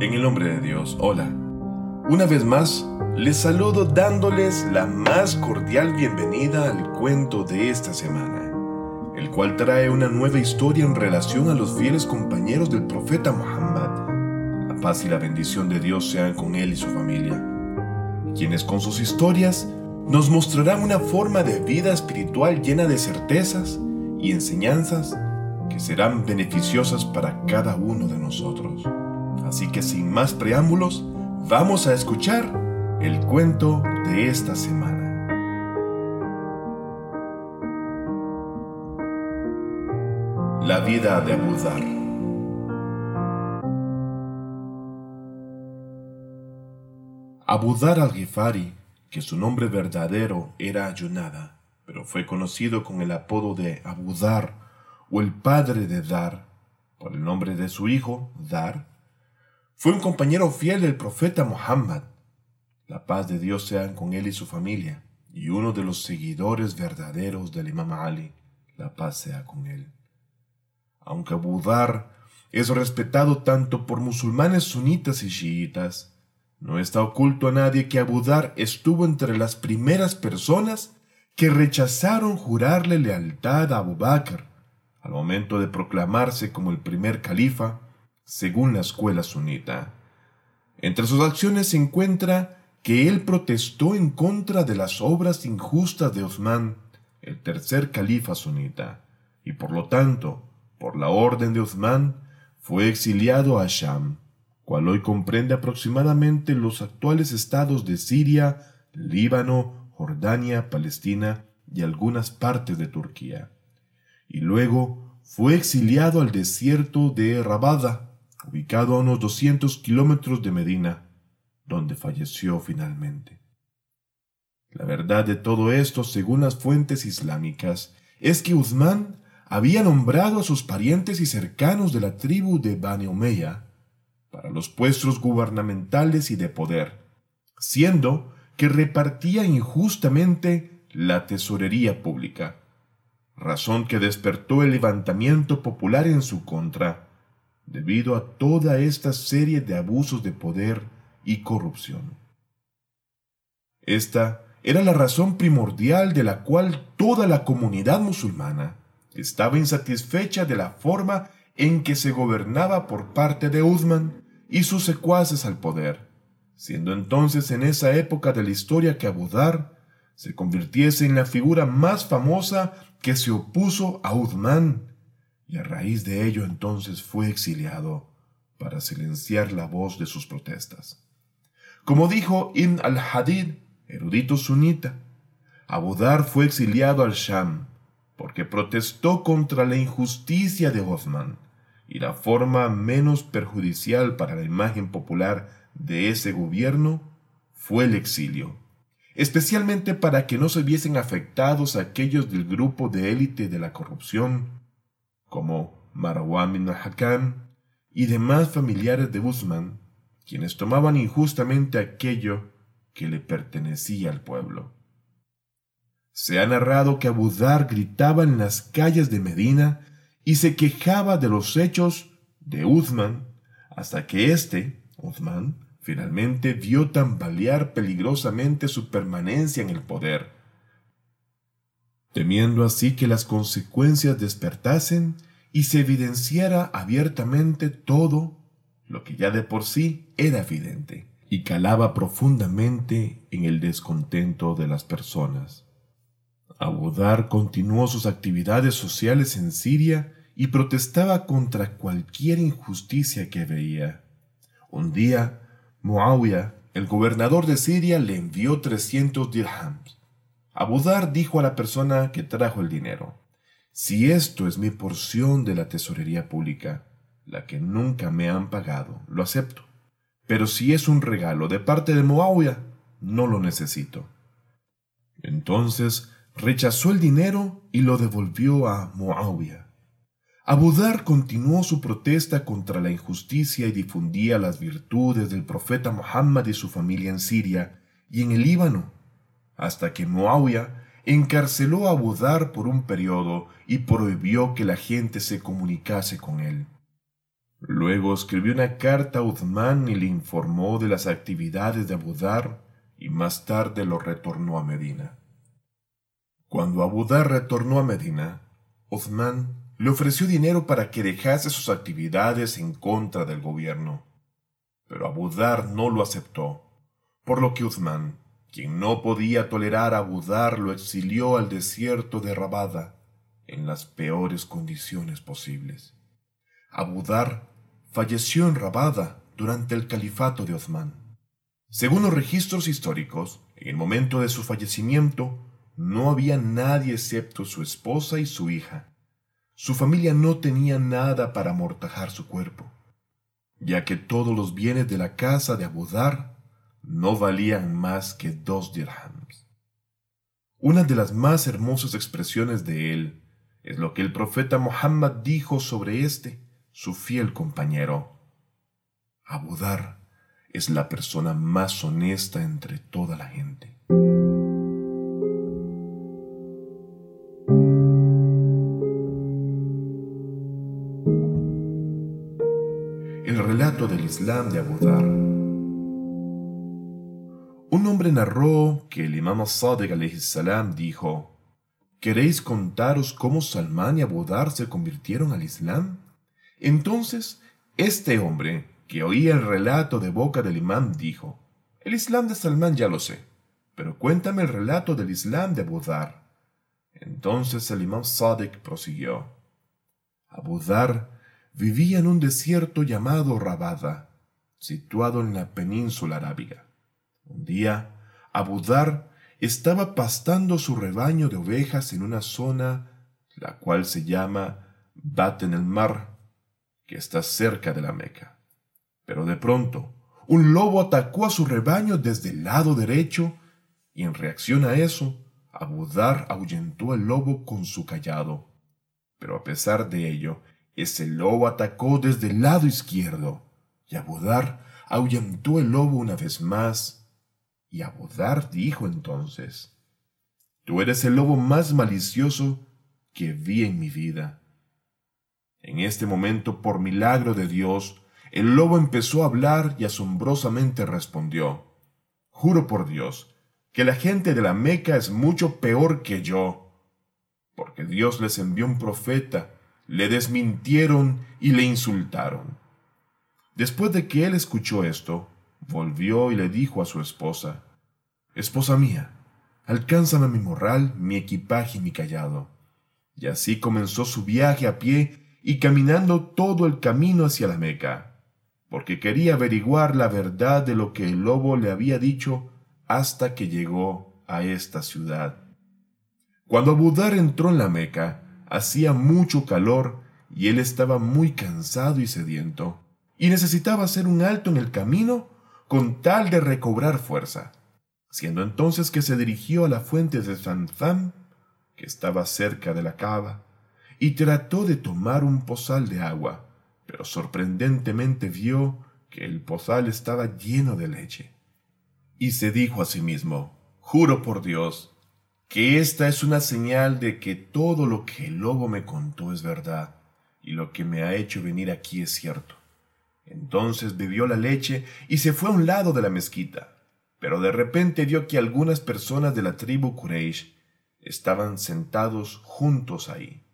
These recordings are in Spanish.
En el nombre de Dios, hola. Una vez más, les saludo dándoles la más cordial bienvenida al cuento de esta semana, el cual trae una nueva historia en relación a los fieles compañeros del profeta Muhammad. La paz y la bendición de Dios sean con él y su familia, quienes con sus historias nos mostrarán una forma de vida espiritual llena de certezas y enseñanzas que serán beneficiosas para cada uno de nosotros. Así que sin más preámbulos, vamos a escuchar el cuento de esta semana. La vida de Abu Dhar. Abu Dhar al-Ghifari, que su nombre verdadero era Yunada, pero fue conocido con el apodo de Abu Dhar o el padre de Dar, por el nombre de su hijo, Dar, fue un compañero fiel del profeta Muhammad. La paz de Dios sea con él y su familia, y uno de los seguidores verdaderos del Imam Ali. La paz sea con él. Aunque Abu Dhar es respetado tanto por musulmanes sunitas y chiitas, no está oculto a nadie que Abu Dhar estuvo entre las primeras personas que rechazaron jurarle lealtad a Abu Bakr al momento de proclamarse como el primer califa según la escuela sunita. Entre sus acciones se encuentra que él protestó en contra de las obras injustas de Osman, el tercer califa sunita, y por lo tanto, por la orden de Osman, fue exiliado a Sham, cual hoy comprende aproximadamente los actuales estados de Siria, Líbano, Jordania, Palestina y algunas partes de Turquía. Y luego fue exiliado al desierto de Rabada, ubicado a unos 200 kilómetros de Medina, donde falleció finalmente. La verdad de todo esto, según las fuentes islámicas, es que Uthman había nombrado a sus parientes y cercanos de la tribu de Bani Umayya para los puestos gubernamentales y de poder, siendo que repartía injustamente la tesorería pública, razón que despertó el levantamiento popular en su contra debido a toda esta serie de abusos de poder y corrupción. Esta era la razón primordial de la cual toda la comunidad musulmana estaba insatisfecha de la forma en que se gobernaba por parte de Uthman y sus secuaces al poder, siendo entonces en esa época de la historia que Abu Dhar se convirtiese en la figura más famosa que se opuso a Uthman y a raíz de ello entonces fue exiliado para silenciar la voz de sus protestas. Como dijo Ibn al-Hadid, erudito sunita, Abu Dhar fue exiliado al Sham porque protestó contra la injusticia de Osman y la forma menos perjudicial para la imagen popular de ese gobierno fue el exilio, especialmente para que no se viesen afectados aquellos del grupo de élite de la corrupción como Marwan bin y demás familiares de Usman, quienes tomaban injustamente aquello que le pertenecía al pueblo. Se ha narrado que Abu Dhar gritaba en las calles de Medina y se quejaba de los hechos de Uthman hasta que éste, Uthman, finalmente vio tambalear peligrosamente su permanencia en el poder temiendo así que las consecuencias despertasen y se evidenciara abiertamente todo lo que ya de por sí era evidente y calaba profundamente en el descontento de las personas. Abudar continuó sus actividades sociales en Siria y protestaba contra cualquier injusticia que veía. Un día, Muawiyah, el gobernador de Siria, le envió 300 dirhams Abudar dijo a la persona que trajo el dinero, si esto es mi porción de la tesorería pública, la que nunca me han pagado, lo acepto. Pero si es un regalo de parte de Moawia, no lo necesito. Entonces rechazó el dinero y lo devolvió a Muawiyah. Abudar continuó su protesta contra la injusticia y difundía las virtudes del profeta Muhammad y su familia en Siria y en el Líbano hasta que Muawiyah encarceló a Budar por un periodo y prohibió que la gente se comunicase con él. Luego escribió una carta a Uthman y le informó de las actividades de Abu Dhar y más tarde lo retornó a Medina. Cuando Abu Dhar retornó a Medina, Uthman le ofreció dinero para que dejase sus actividades en contra del gobierno. Pero Abu Dhar no lo aceptó, por lo que Uthman, quien no podía tolerar a Abu Dhar, lo exilió al desierto de Rabada en las peores condiciones posibles. Abu Dhar falleció en Rabada durante el califato de Uthman. Según los registros históricos, en el momento de su fallecimiento no había nadie excepto su esposa y su hija, su familia no tenía nada para amortajar su cuerpo, ya que todos los bienes de la casa de Abudar no valían más que dos dirhams. Una de las más hermosas expresiones de él es lo que el profeta Muhammad dijo sobre este, su fiel compañero. Abudar es la persona más honesta entre toda la gente. relato del Islam de Abu Dhar. Un hombre narró que el imam Sadiq salam dijo, ¿Queréis contaros cómo Salman y Abu Dhar se convirtieron al Islam? Entonces, este hombre, que oía el relato de boca del imam, dijo, El Islam de Salman ya lo sé, pero cuéntame el relato del Islam de Abu Dhar. Entonces el imam Sadiq prosiguió, Abu Dhar vivía en un desierto llamado Rabada, situado en la península arábiga. Un día, Abu Dhar estaba pastando su rebaño de ovejas en una zona la cual se llama Baten el Mar, que está cerca de la Meca. Pero de pronto, un lobo atacó a su rebaño desde el lado derecho y en reacción a eso, Abu Dhar ahuyentó al lobo con su callado. Pero a pesar de ello, ese lobo atacó desde el lado izquierdo, y Abudar ahuyentó el lobo una vez más. Y Abudar dijo entonces, Tú eres el lobo más malicioso que vi en mi vida. En este momento, por milagro de Dios, el lobo empezó a hablar y asombrosamente respondió, Juro por Dios, que la gente de la Meca es mucho peor que yo, porque Dios les envió un profeta le desmintieron y le insultaron. Después de que él escuchó esto, volvió y le dijo a su esposa, Esposa mía, alcánzame mi morral, mi equipaje y mi callado. Y así comenzó su viaje a pie y caminando todo el camino hacia la Meca, porque quería averiguar la verdad de lo que el lobo le había dicho hasta que llegó a esta ciudad. Cuando Abudar entró en la Meca, Hacía mucho calor y él estaba muy cansado y sediento, y necesitaba hacer un alto en el camino con tal de recobrar fuerza, siendo entonces que se dirigió a la fuente de Zanzam, que estaba cerca de la cava, y trató de tomar un pozal de agua, pero sorprendentemente vio que el pozal estaba lleno de leche. Y se dijo a sí mismo, Juro por Dios, que esta es una señal de que todo lo que el lobo me contó es verdad y lo que me ha hecho venir aquí es cierto. Entonces bebió la leche y se fue a un lado de la mezquita, pero de repente vio que algunas personas de la tribu Quraysh estaban sentados juntos ahí.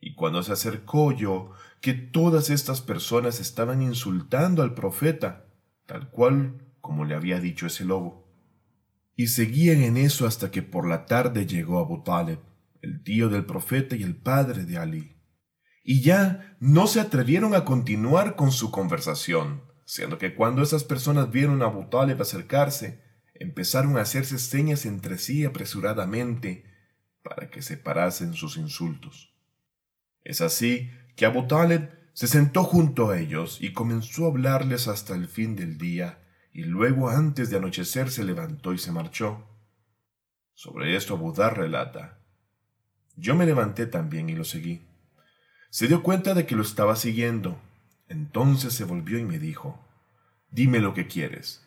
Y cuando se acercó yo que todas estas personas estaban insultando al profeta, tal cual como le había dicho ese lobo. Y seguían en eso hasta que por la tarde llegó Abu Talib, el tío del profeta y el padre de Ali. Y ya no se atrevieron a continuar con su conversación, siendo que cuando esas personas vieron a Abu Talib acercarse, empezaron a hacerse señas entre sí apresuradamente para que se parasen sus insultos. Es así que Abu Talib se sentó junto a ellos y comenzó a hablarles hasta el fin del día, y luego antes de anochecer se levantó y se marchó. Sobre esto Abudar relata. Yo me levanté también y lo seguí. Se dio cuenta de que lo estaba siguiendo. Entonces se volvió y me dijo, Dime lo que quieres.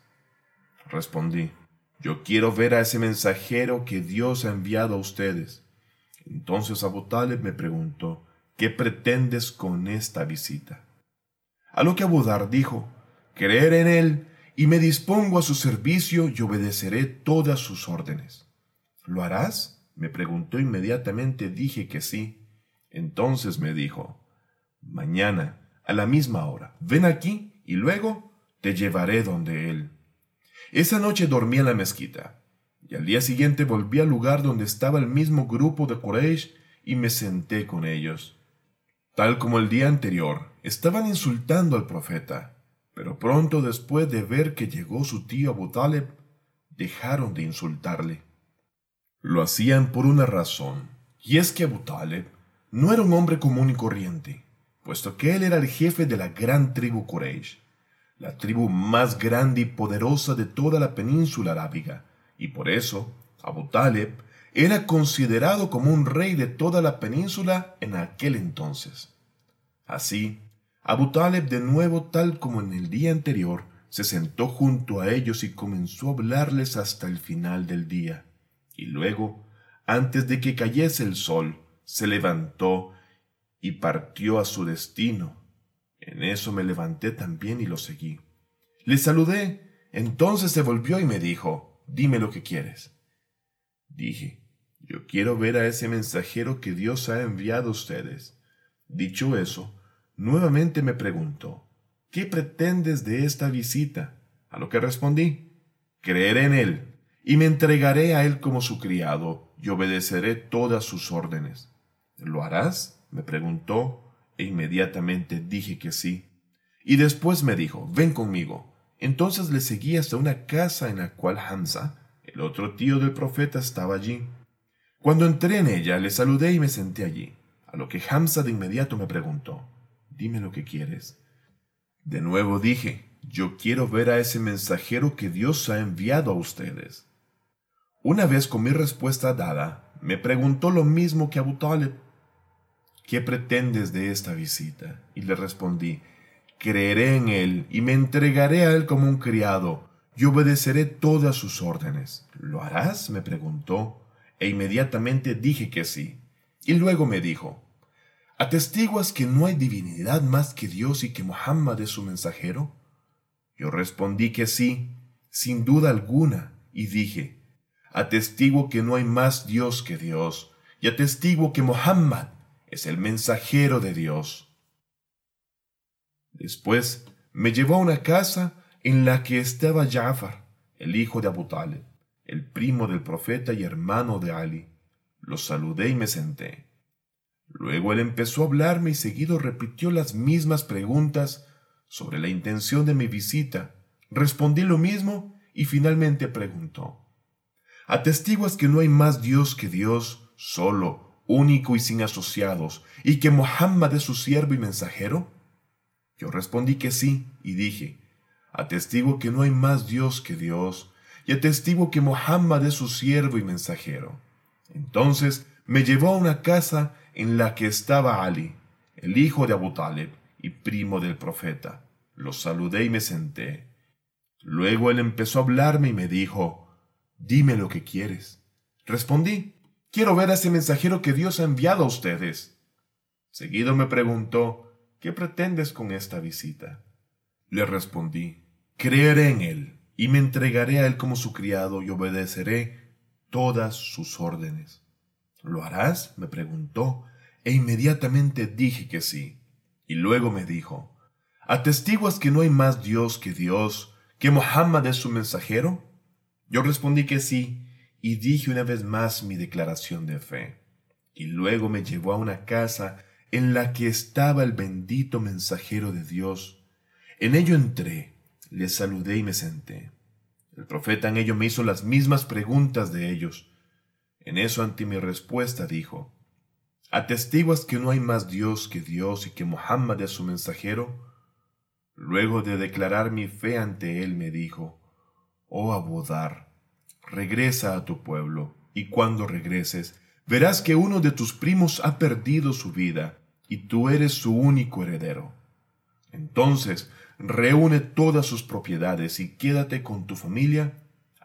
Respondí, Yo quiero ver a ese mensajero que Dios ha enviado a ustedes. Entonces Abu me preguntó, ¿qué pretendes con esta visita? A lo que Abudar dijo, creer en él y me dispongo a su servicio y obedeceré todas sus órdenes. ¿Lo harás? me preguntó inmediatamente, dije que sí. Entonces me dijo, mañana, a la misma hora, ven aquí y luego te llevaré donde él. Esa noche dormí en la mezquita, y al día siguiente volví al lugar donde estaba el mismo grupo de Quraysh y me senté con ellos. Tal como el día anterior, estaban insultando al profeta, pero pronto después de ver que llegó su tío Abu Taleb, dejaron de insultarle. Lo hacían por una razón, y es que Abu Taleb no era un hombre común y corriente, puesto que él era el jefe de la gran tribu Quraysh, la tribu más grande y poderosa de toda la península arábiga, y por eso Abu Taleb era considerado como un rey de toda la península en aquel entonces. Así, Abu Taleb de nuevo, tal como en el día anterior, se sentó junto a ellos y comenzó a hablarles hasta el final del día. Y luego, antes de que cayese el sol, se levantó y partió a su destino. En eso me levanté también y lo seguí. Le saludé, entonces se volvió y me dijo, dime lo que quieres. Dije, yo quiero ver a ese mensajero que Dios ha enviado a ustedes. Dicho eso, nuevamente me preguntó, ¿qué pretendes de esta visita? A lo que respondí, creeré en él, y me entregaré a él como su criado, y obedeceré todas sus órdenes. ¿Lo harás? me preguntó, e inmediatamente dije que sí. Y después me dijo, ven conmigo. Entonces le seguí hasta una casa en la cual Hamza, el otro tío del profeta, estaba allí. Cuando entré en ella, le saludé y me senté allí, a lo que Hamza de inmediato me preguntó, dime lo que quieres. De nuevo dije, yo quiero ver a ese mensajero que Dios ha enviado a ustedes. Una vez con mi respuesta dada, me preguntó lo mismo que Abu Talib. ¿Qué pretendes de esta visita? Y le respondí, creeré en él y me entregaré a él como un criado y obedeceré todas sus órdenes. ¿Lo harás? me preguntó e inmediatamente dije que sí. Y luego me dijo, ¿atestiguas que no hay divinidad más que Dios y que Muhammad es su mensajero? Yo respondí que sí, sin duda alguna, y dije, atestiguo que no hay más Dios que Dios, y atestiguo que Muhammad es el mensajero de Dios. Después me llevó a una casa en la que estaba Ja'far, el hijo de Abu el primo del profeta y hermano de Ali. Lo saludé y me senté. Luego él empezó a hablarme y seguido repitió las mismas preguntas sobre la intención de mi visita. Respondí lo mismo y finalmente preguntó, ¿Atestiguas que no hay más Dios que Dios, solo, único y sin asociados, y que Mohammed es su siervo y mensajero? Yo respondí que sí y dije, Atestigo que no hay más Dios que Dios, y atestigo que Mohammed es su siervo y mensajero. Entonces me llevó a una casa en la que estaba Ali, el hijo de Abu Talib y primo del profeta. Lo saludé y me senté. Luego él empezó a hablarme y me dijo, Dime lo que quieres. Respondí, Quiero ver a ese mensajero que Dios ha enviado a ustedes. Seguido me preguntó, ¿qué pretendes con esta visita? Le respondí, creeré en él y me entregaré a él como su criado y obedeceré todas sus órdenes. ¿Lo harás? me preguntó, e inmediatamente dije que sí. Y luego me dijo, ¿atestiguas que no hay más Dios que Dios, que Mohammed es su mensajero? Yo respondí que sí, y dije una vez más mi declaración de fe. Y luego me llevó a una casa en la que estaba el bendito mensajero de Dios. En ello entré, le saludé y me senté. El profeta en ello me hizo las mismas preguntas de ellos. En eso ante mi respuesta dijo, ¿Atestiguas que no hay más Dios que Dios y que Mohammed es su mensajero? Luego de declarar mi fe ante él me dijo, Oh Abudar, regresa a tu pueblo, y cuando regreses, verás que uno de tus primos ha perdido su vida, y tú eres su único heredero. Entonces reúne todas sus propiedades y quédate con tu familia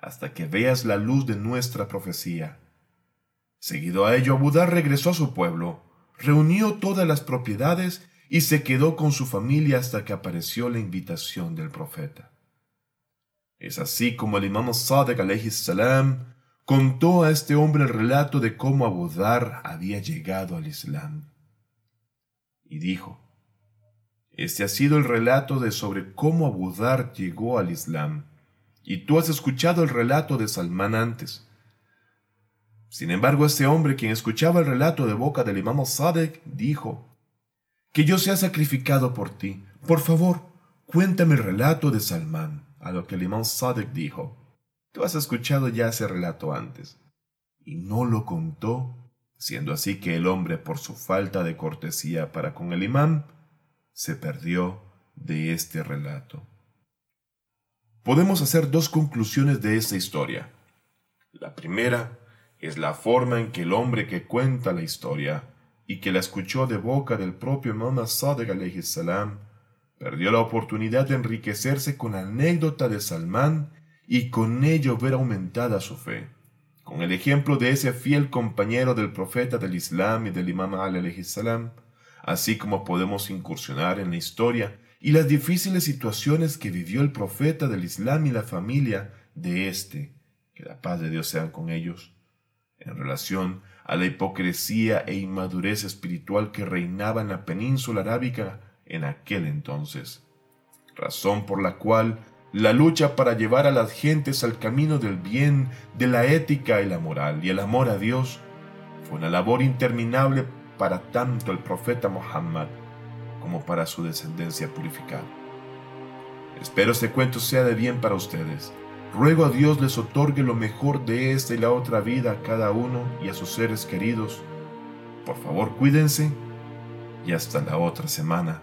hasta que veas la luz de nuestra profecía. Seguido a ello, Abudar regresó a su pueblo, reunió todas las propiedades y se quedó con su familia hasta que apareció la invitación del profeta. Es así como el imam Sadiq salam contó a este hombre el relato de cómo Abu Dhar había llegado al Islam. Y dijo, este ha sido el relato de sobre cómo Abu Dhar llegó al Islam, y tú has escuchado el relato de Salmán antes. Sin embargo, este hombre, quien escuchaba el relato de boca del imam Sadek, dijo, Que yo sea sacrificado por ti. Por favor, cuéntame el relato de Salmán. A lo que el imam Sadek dijo, Tú has escuchado ya ese relato antes. Y no lo contó, siendo así que el hombre, por su falta de cortesía para con el imán, se perdió de este relato. Podemos hacer dos conclusiones de esta historia. La primera es la forma en que el hombre que cuenta la historia y que la escuchó de boca del propio Imam Sadiq salam perdió la oportunidad de enriquecerse con la anécdota de Salmán y con ello ver aumentada su fe. Con el ejemplo de ese fiel compañero del profeta del Islam y del Imam Ali salam, así como podemos incursionar en la historia y las difíciles situaciones que vivió el profeta del Islam y la familia de éste, que la paz de Dios sea con ellos, en relación a la hipocresía e inmadurez espiritual que reinaba en la península arábica en aquel entonces, razón por la cual la lucha para llevar a las gentes al camino del bien, de la ética y la moral y el amor a Dios fue una labor interminable para tanto el profeta Muhammad como para su descendencia purificada. Espero este cuento sea de bien para ustedes. Ruego a Dios les otorgue lo mejor de esta y la otra vida a cada uno y a sus seres queridos. Por favor, cuídense y hasta la otra semana,